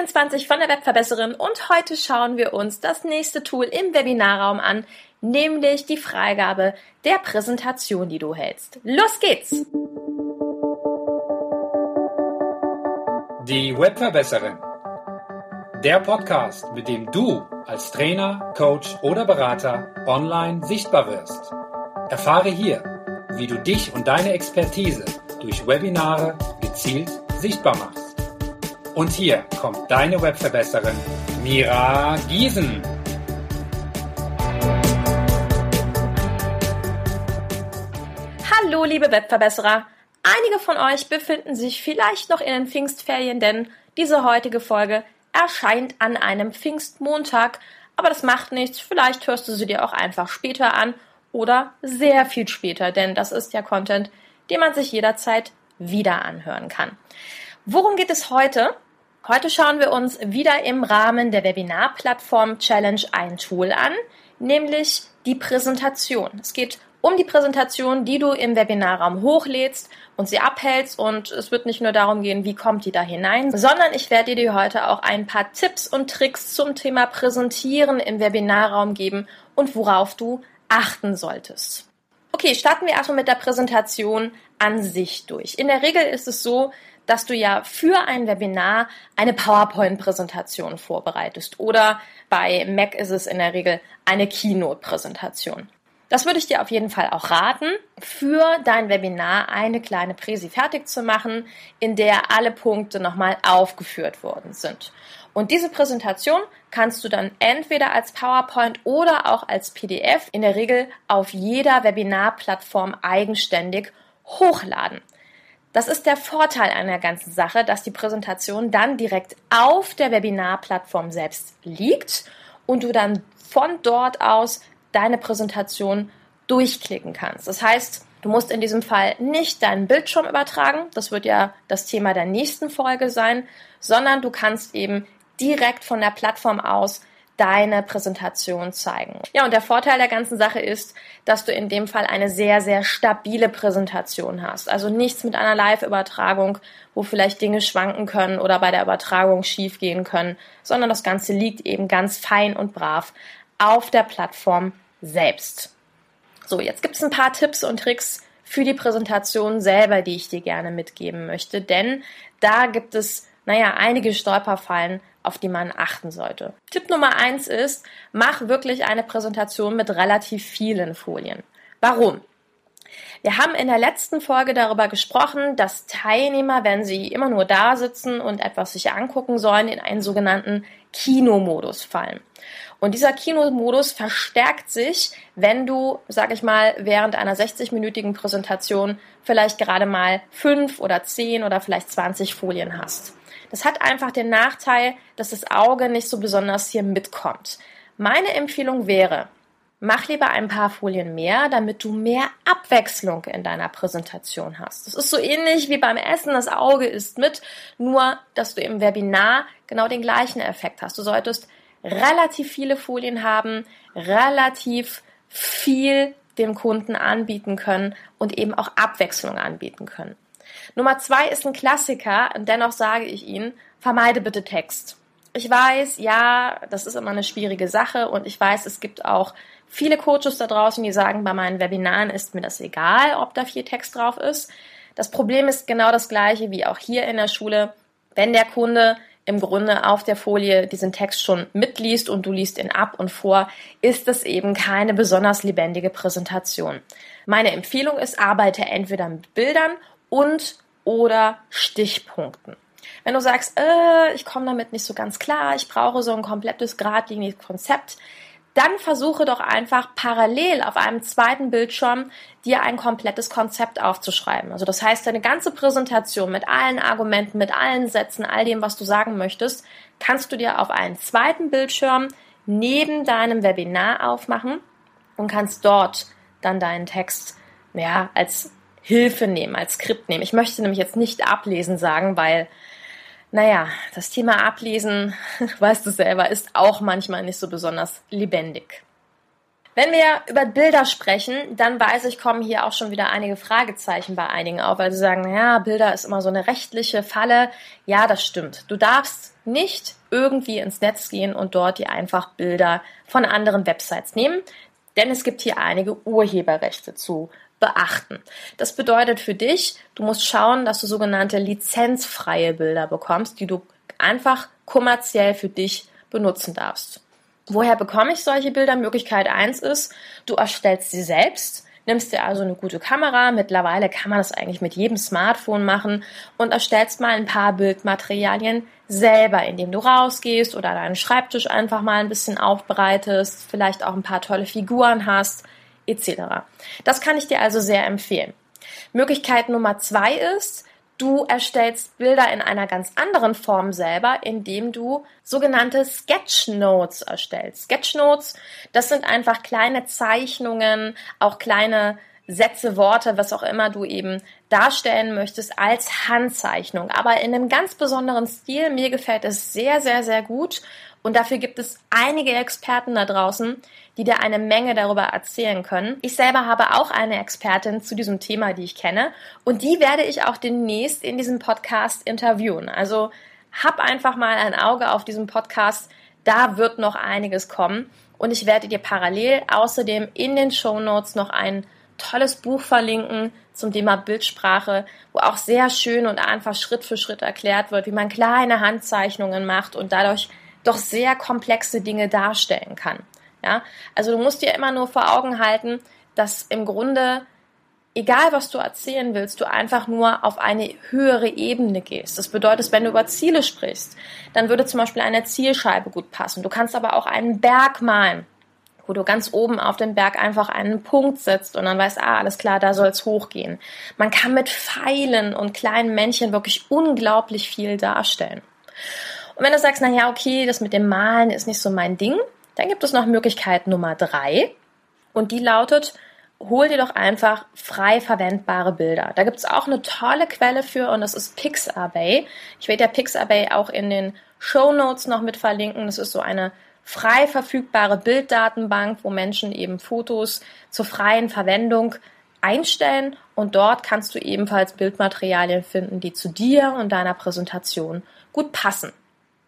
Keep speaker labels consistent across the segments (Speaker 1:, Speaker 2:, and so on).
Speaker 1: 21 von der Webverbesserin und heute schauen wir uns das nächste Tool im Webinarraum an, nämlich die Freigabe der Präsentation, die du hältst. Los geht's!
Speaker 2: Die Webverbesserin. Der Podcast, mit dem du als Trainer, Coach oder Berater online sichtbar wirst. Erfahre hier, wie du dich und deine Expertise durch Webinare gezielt sichtbar machst. Und hier kommt deine Webverbesserin Mira Giesen.
Speaker 1: Hallo liebe Webverbesserer! Einige von euch befinden sich vielleicht noch in den Pfingstferien, denn diese heutige Folge erscheint an einem Pfingstmontag. Aber das macht nichts, vielleicht hörst du sie dir auch einfach später an oder sehr viel später, denn das ist ja Content, den man sich jederzeit wieder anhören kann. Worum geht es heute? Heute schauen wir uns wieder im Rahmen der Webinarplattform Challenge ein Tool an, nämlich die Präsentation. Es geht um die Präsentation, die du im Webinarraum hochlädst und sie abhältst. Und es wird nicht nur darum gehen, wie kommt die da hinein, sondern ich werde dir heute auch ein paar Tipps und Tricks zum Thema Präsentieren im Webinarraum geben und worauf du achten solltest. Okay, starten wir erstmal mit der Präsentation an sich durch. In der Regel ist es so, dass du ja für ein Webinar eine PowerPoint-Präsentation vorbereitest oder bei Mac ist es in der Regel eine Keynote-Präsentation. Das würde ich dir auf jeden Fall auch raten, für dein Webinar eine kleine Präsi fertig zu machen, in der alle Punkte nochmal aufgeführt worden sind. Und diese Präsentation kannst du dann entweder als PowerPoint oder auch als PDF in der Regel auf jeder Webinarplattform eigenständig hochladen. Das ist der Vorteil einer ganzen Sache, dass die Präsentation dann direkt auf der Webinarplattform selbst liegt und du dann von dort aus deine Präsentation durchklicken kannst. Das heißt, du musst in diesem Fall nicht deinen Bildschirm übertragen, das wird ja das Thema der nächsten Folge sein, sondern du kannst eben direkt von der Plattform aus deine Präsentation zeigen. Ja, und der Vorteil der ganzen Sache ist, dass du in dem Fall eine sehr, sehr stabile Präsentation hast. Also nichts mit einer Live-Übertragung, wo vielleicht Dinge schwanken können oder bei der Übertragung schief gehen können, sondern das Ganze liegt eben ganz fein und brav auf der Plattform selbst. So, jetzt gibt es ein paar Tipps und Tricks für die Präsentation selber, die ich dir gerne mitgeben möchte, denn da gibt es, naja, einige Stolperfallen, auf die man achten sollte. Tipp Nummer eins ist, mach wirklich eine Präsentation mit relativ vielen Folien. Warum? Wir haben in der letzten Folge darüber gesprochen, dass Teilnehmer, wenn sie immer nur da sitzen und etwas sich angucken sollen, in einen sogenannten Kinomodus fallen. Und dieser Kinomodus verstärkt sich, wenn du, sag ich mal, während einer 60-minütigen Präsentation vielleicht gerade mal fünf oder zehn oder vielleicht 20 Folien hast. Das hat einfach den Nachteil, dass das Auge nicht so besonders hier mitkommt. Meine Empfehlung wäre, mach lieber ein paar Folien mehr, damit du mehr Abwechslung in deiner Präsentation hast. Das ist so ähnlich wie beim Essen, das Auge isst mit, nur dass du im Webinar genau den gleichen Effekt hast. Du solltest relativ viele Folien haben, relativ viel dem Kunden anbieten können und eben auch Abwechslung anbieten können. Nummer zwei ist ein Klassiker und dennoch sage ich Ihnen, vermeide bitte Text. Ich weiß, ja, das ist immer eine schwierige Sache und ich weiß, es gibt auch viele Coaches da draußen, die sagen, bei meinen Webinaren ist mir das egal, ob da viel Text drauf ist. Das Problem ist genau das gleiche wie auch hier in der Schule. Wenn der Kunde im Grunde auf der Folie diesen Text schon mitliest und du liest ihn ab und vor, ist es eben keine besonders lebendige Präsentation. Meine Empfehlung ist, arbeite entweder mit Bildern und oder Stichpunkten. Wenn du sagst, äh, ich komme damit nicht so ganz klar, ich brauche so ein komplettes geradliniges Konzept, dann versuche doch einfach parallel auf einem zweiten Bildschirm dir ein komplettes Konzept aufzuschreiben. Also das heißt, deine ganze Präsentation mit allen Argumenten, mit allen Sätzen, all dem, was du sagen möchtest, kannst du dir auf einen zweiten Bildschirm neben deinem Webinar aufmachen und kannst dort dann deinen Text ja, als Hilfe nehmen, als Skript nehmen. Ich möchte nämlich jetzt nicht ablesen sagen, weil, naja, das Thema Ablesen, weißt du selber, ist auch manchmal nicht so besonders lebendig. Wenn wir über Bilder sprechen, dann weiß ich, kommen hier auch schon wieder einige Fragezeichen bei einigen auf, weil sie sagen, naja, Bilder ist immer so eine rechtliche Falle. Ja, das stimmt. Du darfst nicht irgendwie ins Netz gehen und dort dir einfach Bilder von anderen Websites nehmen, denn es gibt hier einige Urheberrechte zu beachten. Das bedeutet für dich, du musst schauen, dass du sogenannte lizenzfreie Bilder bekommst, die du einfach kommerziell für dich benutzen darfst. Woher bekomme ich solche Bilder? Möglichkeit eins ist, du erstellst sie selbst, nimmst dir also eine gute Kamera, mittlerweile kann man das eigentlich mit jedem Smartphone machen und erstellst mal ein paar Bildmaterialien selber, indem du rausgehst oder deinen Schreibtisch einfach mal ein bisschen aufbereitest, vielleicht auch ein paar tolle Figuren hast, etc. Das kann ich dir also sehr empfehlen. Möglichkeit Nummer zwei ist, Du erstellst Bilder in einer ganz anderen Form selber, indem du sogenannte Sketchnotes erstellst. Sketchnotes, das sind einfach kleine Zeichnungen, auch kleine Sätze, Worte, was auch immer du eben darstellen möchtest als Handzeichnung, aber in einem ganz besonderen Stil. Mir gefällt es sehr, sehr, sehr gut und dafür gibt es einige Experten da draußen, die dir eine Menge darüber erzählen können. Ich selber habe auch eine Expertin zu diesem Thema, die ich kenne. Und die werde ich auch demnächst in diesem Podcast interviewen. Also hab einfach mal ein Auge auf diesem Podcast. Da wird noch einiges kommen. Und ich werde dir parallel außerdem in den Show Notes noch ein tolles Buch verlinken zum Thema Bildsprache, wo auch sehr schön und einfach Schritt für Schritt erklärt wird, wie man kleine Handzeichnungen macht und dadurch doch sehr komplexe Dinge darstellen kann. Ja, also du musst dir immer nur vor Augen halten, dass im Grunde egal was du erzählen willst, du einfach nur auf eine höhere Ebene gehst. Das bedeutet, wenn du über Ziele sprichst, dann würde zum Beispiel eine Zielscheibe gut passen. Du kannst aber auch einen Berg malen, wo du ganz oben auf den Berg einfach einen Punkt setzt und dann weißt, ah, alles klar, da soll es hochgehen. Man kann mit Pfeilen und kleinen Männchen wirklich unglaublich viel darstellen. Und wenn du sagst, na ja, okay, das mit dem Malen ist nicht so mein Ding, dann gibt es noch Möglichkeit Nummer drei und die lautet, hol dir doch einfach frei verwendbare Bilder. Da gibt es auch eine tolle Quelle für und das ist Pixabay. Ich werde ja Pixabay auch in den Show Notes noch mit verlinken. Das ist so eine frei verfügbare Bilddatenbank, wo Menschen eben Fotos zur freien Verwendung einstellen und dort kannst du ebenfalls Bildmaterialien finden, die zu dir und deiner Präsentation gut passen.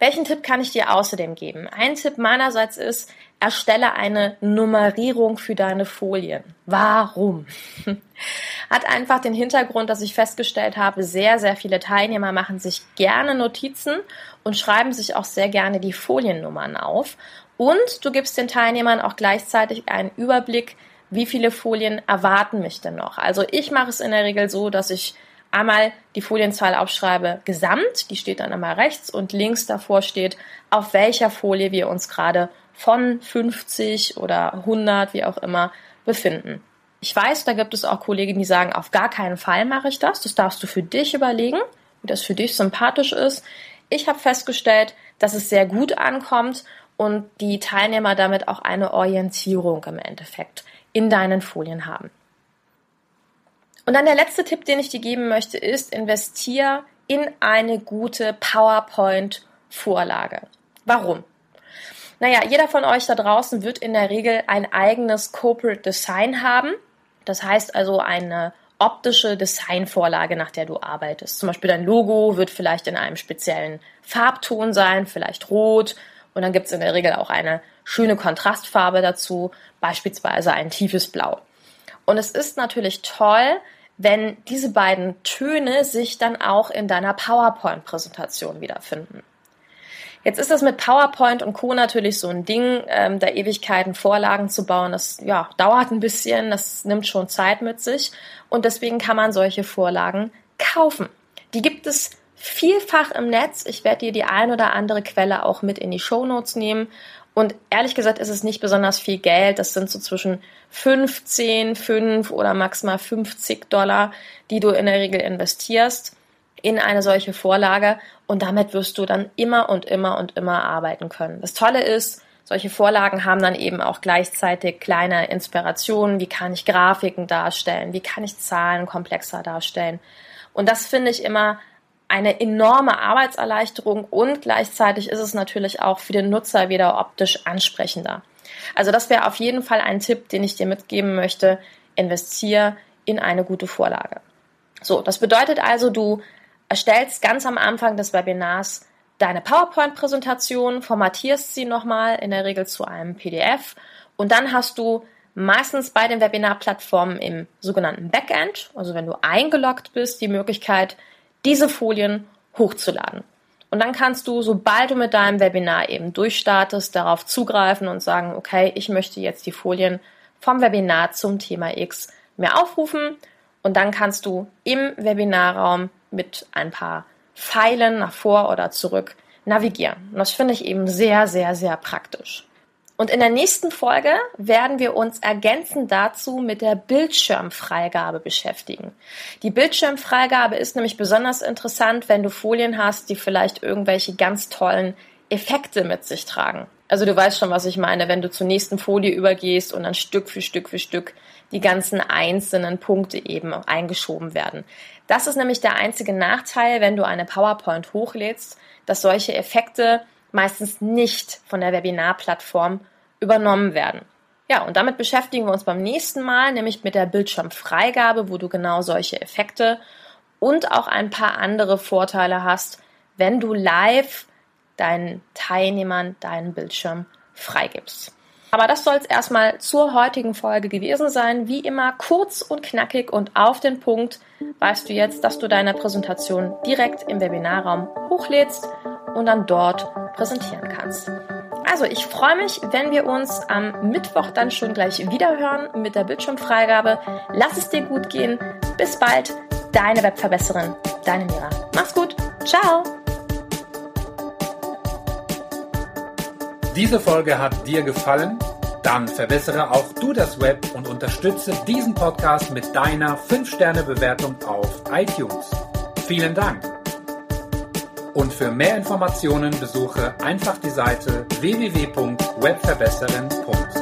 Speaker 1: Welchen Tipp kann ich dir außerdem geben? Ein Tipp meinerseits ist, erstelle eine Nummerierung für deine Folien. Warum? Hat einfach den Hintergrund, dass ich festgestellt habe, sehr, sehr viele Teilnehmer machen sich gerne Notizen und schreiben sich auch sehr gerne die Foliennummern auf. Und du gibst den Teilnehmern auch gleichzeitig einen Überblick, wie viele Folien erwarten mich denn noch. Also ich mache es in der Regel so, dass ich einmal die Folienzahl aufschreibe gesamt, die steht dann einmal rechts und links davor steht, auf welcher Folie wir uns gerade von 50 oder 100, wie auch immer, befinden. Ich weiß, da gibt es auch Kollegen, die sagen, auf gar keinen Fall mache ich das. Das darfst du für dich überlegen, wie das für dich sympathisch ist. Ich habe festgestellt, dass es sehr gut ankommt und die Teilnehmer damit auch eine Orientierung im Endeffekt in deinen Folien haben. Und dann der letzte Tipp, den ich dir geben möchte, ist, investier in eine gute PowerPoint-Vorlage. Warum? Naja, jeder von euch da draußen wird in der Regel ein eigenes Corporate Design haben. Das heißt also eine optische Designvorlage, nach der du arbeitest. Zum Beispiel dein Logo wird vielleicht in einem speziellen Farbton sein, vielleicht rot. Und dann gibt es in der Regel auch eine schöne Kontrastfarbe dazu, beispielsweise ein tiefes Blau. Und es ist natürlich toll, wenn diese beiden Töne sich dann auch in deiner PowerPoint-Präsentation wiederfinden. Jetzt ist das mit PowerPoint und Co. natürlich so ein Ding, ähm, da Ewigkeiten Vorlagen zu bauen. Das ja, dauert ein bisschen, das nimmt schon Zeit mit sich. Und deswegen kann man solche Vorlagen kaufen. Die gibt es vielfach im Netz. Ich werde dir die ein oder andere Quelle auch mit in die Show Notes nehmen. Und ehrlich gesagt ist es nicht besonders viel Geld. Das sind so zwischen 15, 5 oder maximal 50 Dollar, die du in der Regel investierst in eine solche Vorlage. Und damit wirst du dann immer und immer und immer arbeiten können. Das Tolle ist, solche Vorlagen haben dann eben auch gleichzeitig kleine Inspirationen. Wie kann ich Grafiken darstellen? Wie kann ich Zahlen komplexer darstellen? Und das finde ich immer eine enorme Arbeitserleichterung und gleichzeitig ist es natürlich auch für den Nutzer wieder optisch ansprechender. Also das wäre auf jeden Fall ein Tipp, den ich dir mitgeben möchte. Investiere in eine gute Vorlage. So, das bedeutet also, du erstellst ganz am Anfang des Webinars deine PowerPoint-Präsentation, formatierst sie nochmal in der Regel zu einem PDF und dann hast du meistens bei den Webinar-Plattformen im sogenannten Backend, also wenn du eingeloggt bist, die Möglichkeit, diese Folien hochzuladen. Und dann kannst du, sobald du mit deinem Webinar eben durchstartest, darauf zugreifen und sagen, okay, ich möchte jetzt die Folien vom Webinar zum Thema X mir aufrufen. Und dann kannst du im Webinarraum mit ein paar Pfeilen nach vor oder zurück navigieren. Und das finde ich eben sehr, sehr, sehr praktisch. Und in der nächsten Folge werden wir uns ergänzend dazu mit der Bildschirmfreigabe beschäftigen. Die Bildschirmfreigabe ist nämlich besonders interessant, wenn du Folien hast, die vielleicht irgendwelche ganz tollen Effekte mit sich tragen. Also du weißt schon, was ich meine, wenn du zur nächsten Folie übergehst und dann Stück für Stück für Stück die ganzen einzelnen Punkte eben eingeschoben werden. Das ist nämlich der einzige Nachteil, wenn du eine PowerPoint hochlädst, dass solche Effekte meistens nicht von der Webinarplattform übernommen werden. Ja, und damit beschäftigen wir uns beim nächsten Mal, nämlich mit der Bildschirmfreigabe, wo du genau solche Effekte und auch ein paar andere Vorteile hast, wenn du live deinen Teilnehmern deinen Bildschirm freigibst. Aber das soll es erstmal zur heutigen Folge gewesen sein. Wie immer kurz und knackig und auf den Punkt weißt du jetzt, dass du deine Präsentation direkt im Webinarraum hochlädst und dann dort präsentieren kannst. Also ich freue mich, wenn wir uns am Mittwoch dann schon gleich wieder hören mit der Bildschirmfreigabe. Lass es dir gut gehen. Bis bald. Deine Webverbesserin, deine Mira. Mach's gut. Ciao.
Speaker 2: Diese Folge hat dir gefallen? Dann verbessere auch du das Web und unterstütze diesen Podcast mit deiner 5-Sterne-Bewertung auf iTunes. Vielen Dank. Und für mehr Informationen besuche einfach die Seite www.webverbesserin.de.